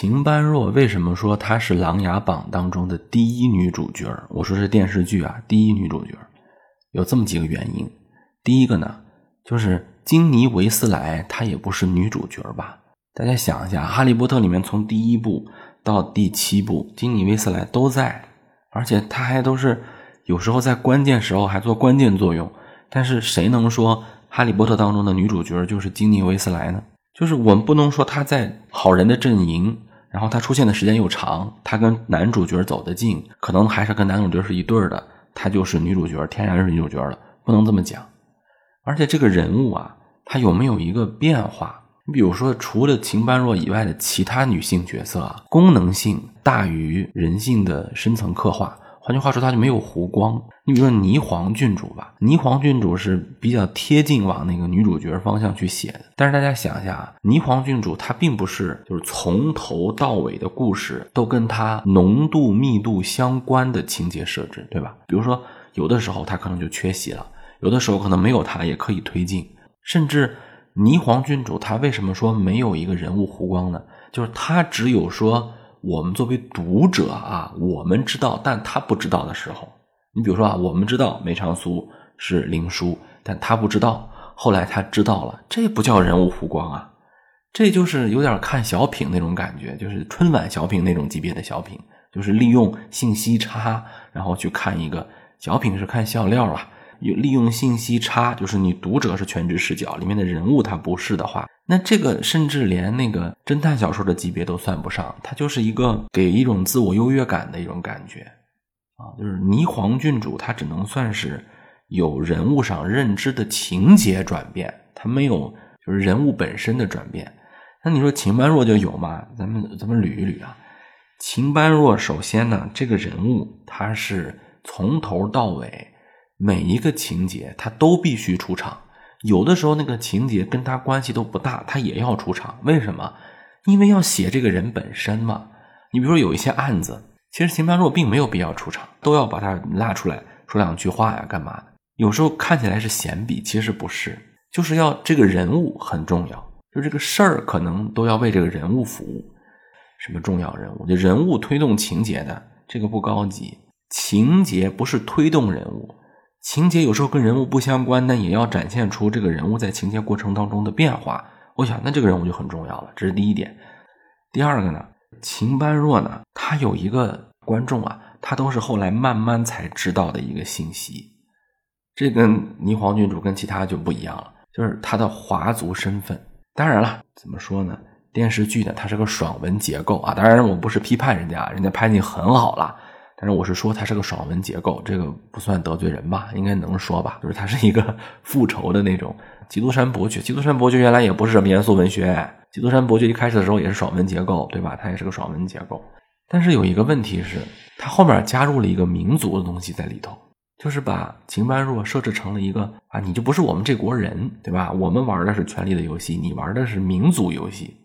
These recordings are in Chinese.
秦般若为什么说她是《琅琊榜》当中的第一女主角？我说是电视剧啊，第一女主角，有这么几个原因。第一个呢，就是金妮维斯莱她也不是女主角吧？大家想一下，《哈利波特》里面从第一部到第七部，金妮维斯莱都在，而且她还都是有时候在关键时候还做关键作用。但是谁能说《哈利波特》当中的女主角就是金妮维斯莱呢？就是我们不能说她在好人的阵营，然后她出现的时间又长，她跟男主角走得近，可能还是跟男主角是一对儿的，她就是女主角，天然是女主角了，不能这么讲。而且这个人物啊，他有没有一个变化？你比如说，除了秦般若以外的其他女性角色啊，功能性大于人性的深层刻画。换句话说，她就没有弧光。你比如说霓凰郡主吧，霓凰郡主是比较贴近往那个女主角方向去写的。但是大家想一下啊，霓凰郡主她并不是就是从头到尾的故事都跟她浓度密度相关的情节设置，对吧？比如说有的时候她可能就缺席了，有的时候可能没有她也可以推进。甚至霓凰郡主她为什么说没有一个人物弧光呢？就是她只有说。我们作为读者啊，我们知道，但他不知道的时候，你比如说啊，我们知道梅长苏是灵书，但他不知道，后来他知道了，这不叫人物弧光啊，这就是有点看小品那种感觉，就是春晚小品那种级别的小品，就是利用信息差，然后去看一个小品是看笑料啊。利用信息差，就是你读者是全知视角，里面的人物他不是的话，那这个甚至连那个侦探小说的级别都算不上，它就是一个给一种自我优越感的一种感觉啊，就是霓凰郡主，她只能算是有人物上认知的情节转变，她没有就是人物本身的转变。那你说秦般若就有吗？咱们咱们捋一捋啊，秦般若首先呢，这个人物他是从头到尾。每一个情节他都必须出场，有的时候那个情节跟他关系都不大，他也要出场。为什么？因为要写这个人本身嘛。你比如说有一些案子，其实秦般若并没有必要出场，都要把他拉出来说两句话呀，干嘛的？有时候看起来是闲笔，其实不是，就是要这个人物很重要，就这个事儿可能都要为这个人物服务。什么重要人物？就人物推动情节的，这个不高级。情节不是推动人物。情节有时候跟人物不相关，但也要展现出这个人物在情节过程当中的变化。我想，那这个人物就很重要了。这是第一点。第二个呢，秦般若呢，他有一个观众啊，他都是后来慢慢才知道的一个信息。这跟霓凰郡主跟其他就不一样了，就是他的华族身份。当然了，怎么说呢？电视剧呢，它是个爽文结构啊。当然，我不是批判人家，人家拍的很好了。但是我是说，它是个爽文结构，这个不算得罪人吧？应该能说吧？就是它是一个 复仇的那种《基督山伯爵》。《基督山伯爵》原来也不是什么严肃文学，《基督山伯爵》一开始的时候也是爽文结构，对吧？它也是个爽文结构。但是有一个问题是，它后面加入了一个民族的东西在里头，就是把秦般若设置成了一个啊，你就不是我们这国人，对吧？我们玩的是权力的游戏，你玩的是民族游戏。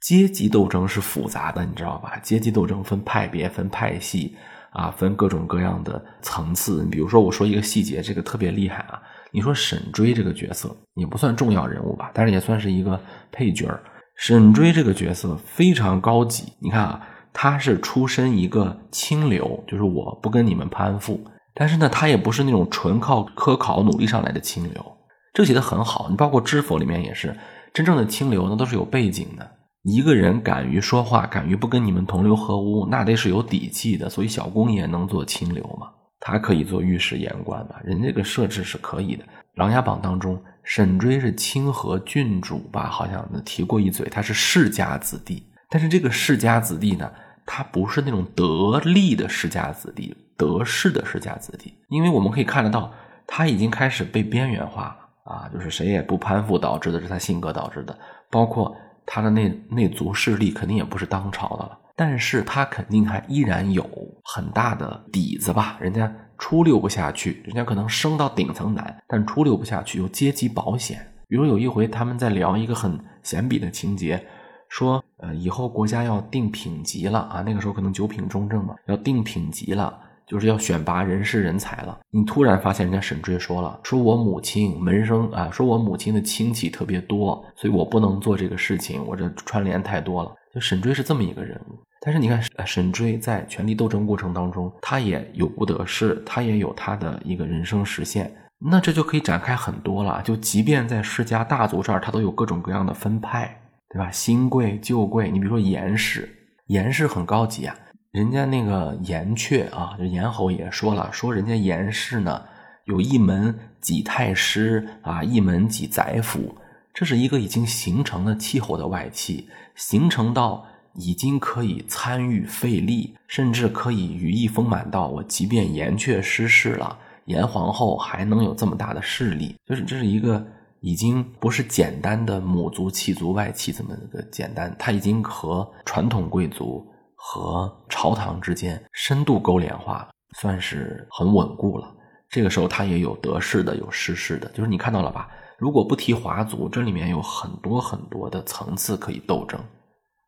阶级斗争是复杂的，你知道吧？阶级斗争分派别，分派系。啊，分各种各样的层次。你比如说，我说一个细节，这个特别厉害啊。你说沈追这个角色也不算重要人物吧，但是也算是一个配角儿沈追这个角色非常高级。你看啊，他是出身一个清流，就是我不跟你们攀附。但是呢，他也不是那种纯靠科考努力上来的清流。这个写的很好。你包括《知否》里面也是，真正的清流那都是有背景的。一个人敢于说话，敢于不跟你们同流合污，那得是有底气的。所以小公爷能做清流嘛？他可以做御史言官嘛？人这个设置是可以的。《琅琊榜》当中，沈追是清河郡主吧？好像提过一嘴，他是世家子弟。但是这个世家子弟呢，他不是那种得力的世家子弟，得势的世家子弟。因为我们可以看得到，他已经开始被边缘化了啊！就是谁也不攀附，导致的是他性格导致的，包括。他的那那族势力肯定也不是当朝的了，但是他肯定还依然有很大的底子吧？人家出溜不下去，人家可能升到顶层难，但出溜不下去有阶级保险。比如有一回他们在聊一个很闲笔的情节，说呃以后国家要定品级了啊，那个时候可能九品中正嘛，要定品级了，就是要选拔人士人才了。你突然发现人家沈追说了，说我母亲门生啊，说我母亲的亲戚特别多，所以我不能做这个事情，我这串联太多了。就沈追是这么一个人物。但是你看，沈追在权力斗争过程当中，他也有不得势，他也有他的一个人生实现。那这就可以展开很多了。就即便在世家大族这儿，他都有各种各样的分派，对吧？新贵、旧贵，你比如说严氏，严氏很高级啊。人家那个严阙啊，就严侯也说了，说人家严氏呢，有一门几太师啊，一门几宰辅，这是一个已经形成了气候的外戚，形成到。已经可以参与费力，甚至可以羽翼丰满到我，即便严阙失势了，严皇后还能有这么大的势力，就是这是一个已经不是简单的母族、气族、外戚这么一个简单，他已经和传统贵族和朝堂之间深度勾连化，算是很稳固了。这个时候他也有得势的，有失势的，就是你看到了吧？如果不提华族，这里面有很多很多的层次可以斗争。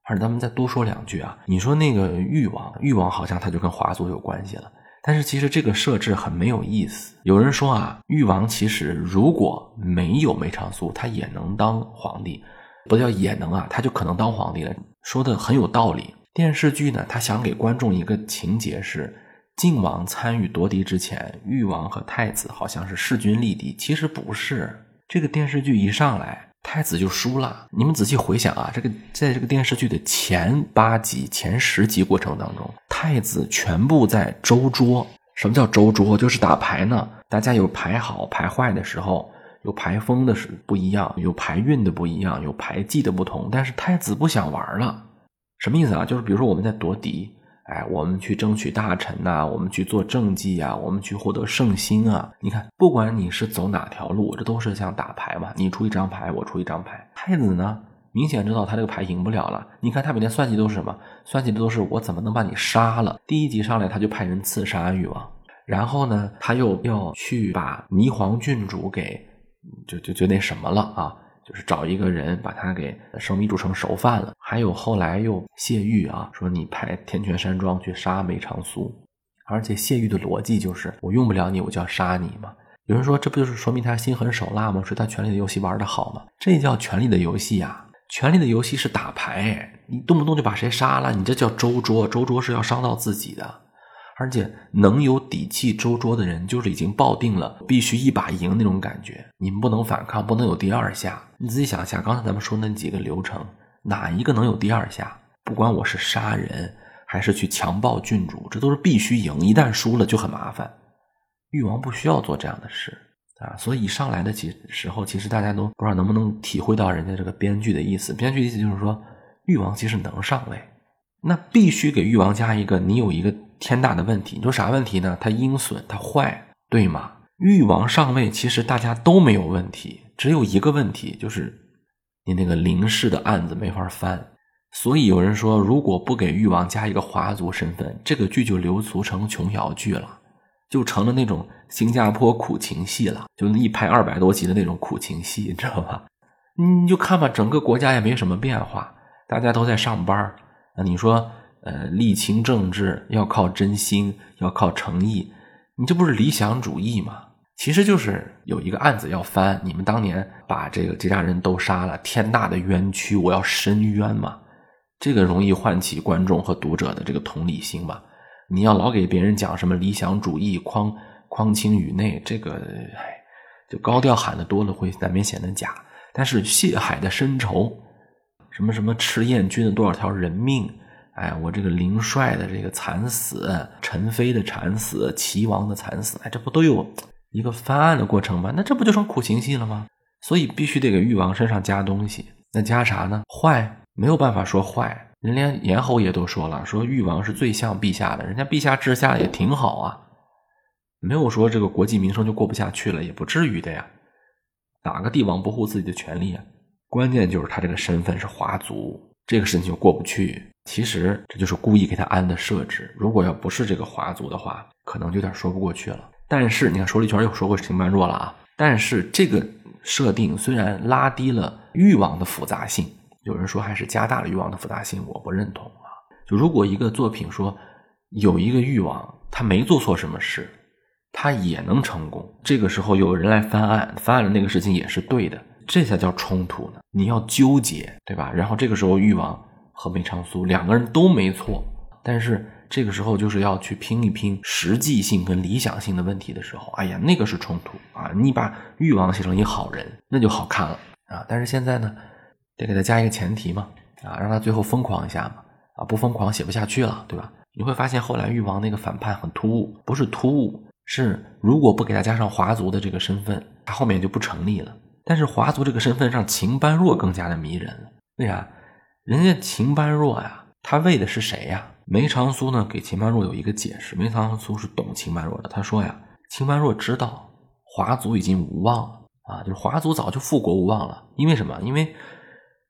而咱们再多说两句啊，你说那个誉王，誉王好像他就跟华族有关系了。但是其实这个设置很没有意思。有人说啊，誉王其实如果没有梅长苏，他也能当皇帝，不叫也能啊，他就可能当皇帝了。说的很有道理。电视剧呢，他想给观众一个情节是，晋王参与夺嫡之前，誉王和太子好像是势均力敌，其实不是。这个电视剧一上来。太子就输了。你们仔细回想啊，这个在这个电视剧的前八集、前十集过程当中，太子全部在周桌。什么叫周桌？就是打牌呢。大家有牌好牌坏的时候，有牌风的是不一样，有牌运的不一样，有牌技的不同。但是太子不想玩了，什么意思啊？就是比如说我们在夺嫡。哎，我们去争取大臣呐，我们去做政绩啊，我们去获得圣心啊。你看，不管你是走哪条路，这都是像打牌嘛。你出一张牌，我出一张牌。太子呢，明显知道他这个牌赢不了了。你看他每天算计都是什么？算计的都是我怎么能把你杀了。第一集上来他就派人刺杀誉王，然后呢，他又要去把霓凰郡主给，就就就那什么了啊。就是找一个人把他给生米煮成熟饭了。还有后来又谢玉啊，说你派天泉山庄去杀梅长苏，而且谢玉的逻辑就是我用不了你，我就要杀你嘛。有人说这不就是说明他心狠手辣吗？说他权力的游戏玩的好吗？这叫权力的游戏呀！权力的游戏是打牌，你动不动就把谁杀了，你这叫周桌，周桌是要伤到自己的。而且能有底气周桌的人，就是已经抱定了必须一把赢那种感觉。你们不能反抗，不能有第二下。你自己想一下，刚才咱们说那几个流程，哪一个能有第二下？不管我是杀人，还是去强暴郡主，这都是必须赢。一旦输了就很麻烦。誉王不需要做这样的事啊，所以一上来的其时候，其实大家都不知道能不能体会到人家这个编剧的意思。编剧意思就是说，誉王其实能上位，那必须给誉王加一个，你有一个。天大的问题，你说啥问题呢？他阴损，他坏，对吗？誉王上位，其实大家都没有问题，只有一个问题，就是你那个林氏的案子没法翻。所以有人说，如果不给誉王加一个华族身份，这个剧就流俗成琼瑶剧了，就成了那种新加坡苦情戏了，就一拍二百多集的那种苦情戏，你知道吧？你就看吧，整个国家也没什么变化，大家都在上班那你说？呃，理清政治要靠真心，要靠诚意，你这不是理想主义吗？其实就是有一个案子要翻，你们当年把这个这家人都杀了，天大的冤屈，我要申冤嘛。这个容易唤起观众和读者的这个同理心吧。你要老给别人讲什么理想主义，匡匡清宇内，这个唉，就高调喊的多了，会难免显得假。但是血海的深仇，什么什么赤焰军的多少条人命。哎，我这个林帅的这个惨死，陈妃的惨死，齐王的惨死，哎，这不都有一个翻案的过程吗？那这不就成苦情戏了吗？所以必须得给誉王身上加东西。那加啥呢？坏，没有办法说坏。人连严侯爷都说了，说誉王是最像陛下的，人家陛下治下也挺好啊，没有说这个国计民生就过不下去了，也不至于的呀。哪个帝王不护自己的权利啊？关键就是他这个身份是华族，这个事情就过不去。其实这就是故意给他安的设置。如果要不是这个华族的话，可能就有点说不过去了。但是你看，说了一圈又说过秦般若了啊。但是这个设定虽然拉低了欲望的复杂性，有人说还是加大了欲望的复杂性，我不认同啊。就如果一个作品说有一个欲望，他没做错什么事，他也能成功。这个时候有人来翻案，翻案的那个事情也是对的，这才叫冲突呢。你要纠结，对吧？然后这个时候誉王和梅长苏两个人都没错，但是这个时候就是要去拼一拼实际性跟理想性的问题的时候，哎呀，那个是冲突啊！你把誉王写成一好人，那就好看了啊。但是现在呢，得给他加一个前提嘛，啊，让他最后疯狂一下嘛，啊，不疯狂写不下去了，对吧？你会发现后来誉王那个反叛很突兀，不是突兀，是如果不给他加上华族的这个身份，他后面就不成立了。但是华族这个身份让秦般若更加的迷人了，为啥？人家秦般若呀，他为的是谁呀？梅长苏呢给秦般若有一个解释，梅长苏是懂秦般若的，他说呀，秦般若知道华族已经无望了啊，就是华族早就复国无望了，因为什么？因为，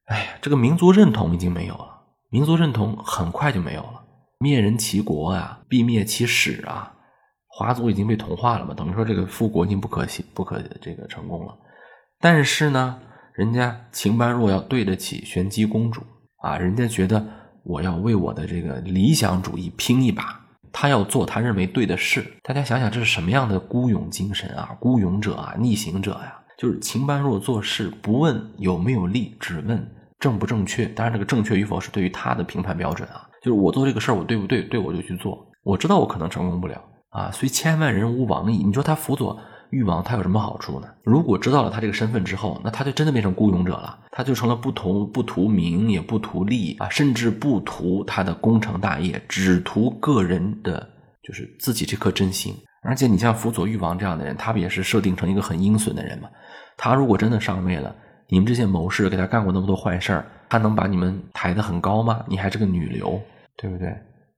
哎呀，这个民族认同已经没有了，民族认同很快就没有了，灭人其国啊，必灭其史啊，华族已经被同化了嘛，等于说这个复国已经不可行，不可这个成功了。但是呢，人家秦般若要对得起玄机公主啊，人家觉得。我要为我的这个理想主义拼一把，他要做他认为对的事。大家想想，这是什么样的孤勇精神啊？孤勇者啊，逆行者呀！就是秦般若做事不问有没有利，只问正不正确。当然，这个正确与否是对于他的评判标准啊。就是我做这个事儿，我对不对？对我就去做。我知道我可能成功不了啊，虽千万人无往矣。你说他辅佐？誉王他有什么好处呢？如果知道了他这个身份之后，那他就真的变成孤勇者了，他就成了不图不图名也不图利啊，甚至不图他的功成大业，只图个人的，就是自己这颗真心。而且你像辅佐誉王这样的人，他不也是设定成一个很阴损的人吗？他如果真的上位了，你们这些谋士给他干过那么多坏事儿，他能把你们抬得很高吗？你还是个女流，对不对？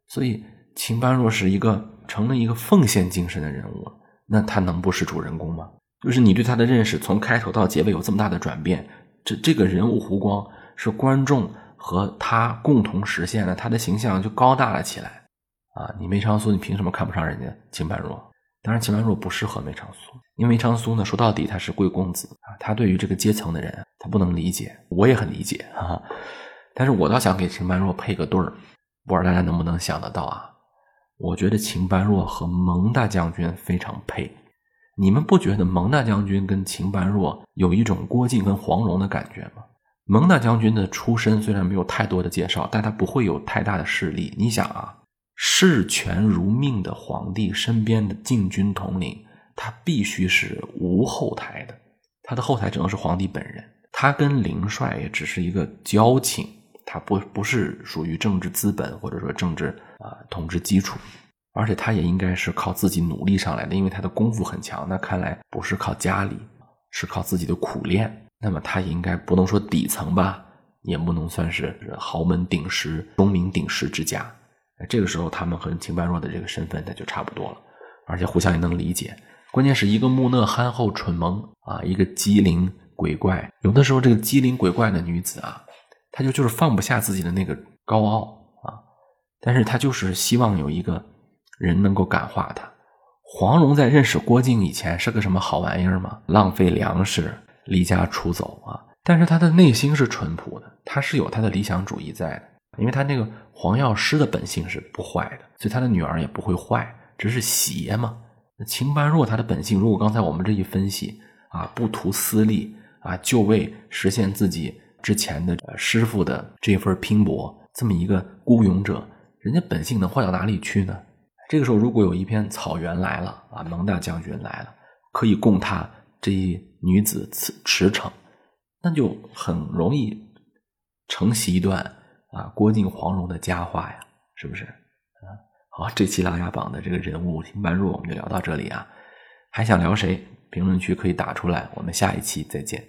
所以秦般若是一个成了一个奉献精神的人物。那他能不是主人公吗？就是你对他的认识从开头到结尾有这么大的转变，这这个人物弧光是观众和他共同实现的，他的形象就高大了起来啊！你梅长苏，你凭什么看不上人家秦般若？当然，秦般若不适合梅长苏，因为梅长苏呢，说到底他是贵公子啊，他对于这个阶层的人他不能理解，我也很理解啊。但是我倒想给秦般若配个对儿，不知道大家能不能想得到啊？我觉得秦般若和蒙大将军非常配，你们不觉得蒙大将军跟秦般若有一种郭靖跟黄蓉的感觉吗？蒙大将军的出身虽然没有太多的介绍，但他不会有太大的势力。你想啊，视权如命的皇帝身边的禁军统领，他必须是无后台的，他的后台只能是皇帝本人。他跟林帅也只是一个交情。他不不是属于政治资本或者说政治啊统治基础，而且他也应该是靠自己努力上来的，因为他的功夫很强。那看来不是靠家里，是靠自己的苦练。那么他也应该不能说底层吧，也不能算是豪门鼎食、钟鸣鼎食之家。这个时候，他们和秦般若的这个身份那就差不多了，而且互相也能理解。关键是一个木讷憨厚蠢萌啊，一个机灵鬼怪。有的时候，这个机灵鬼怪的女子啊。她就就是放不下自己的那个高傲，但是他就是希望有一个人能够感化他。黄蓉在认识郭靖以前是个什么好玩意儿吗？浪费粮食，离家出走啊！但是他的内心是淳朴的，他是有他的理想主义在的，因为他那个黄药师的本性是不坏的，所以他的女儿也不会坏，只是邪嘛。那秦般若他的本性，如果刚才我们这一分析啊，不图私利啊，就为实现自己。之前的师傅的这份拼搏，这么一个孤勇者，人家本性能坏到哪里去呢？这个时候，如果有一片草原来了啊，蒙大将军来了，可以供他这一女子驰驰骋，那就很容易承袭一段啊郭靖黄蓉的佳话呀，是不是？啊，好，这期《琅琊榜》的这个人物听般若，我们就聊到这里啊。还想聊谁？评论区可以打出来，我们下一期再见。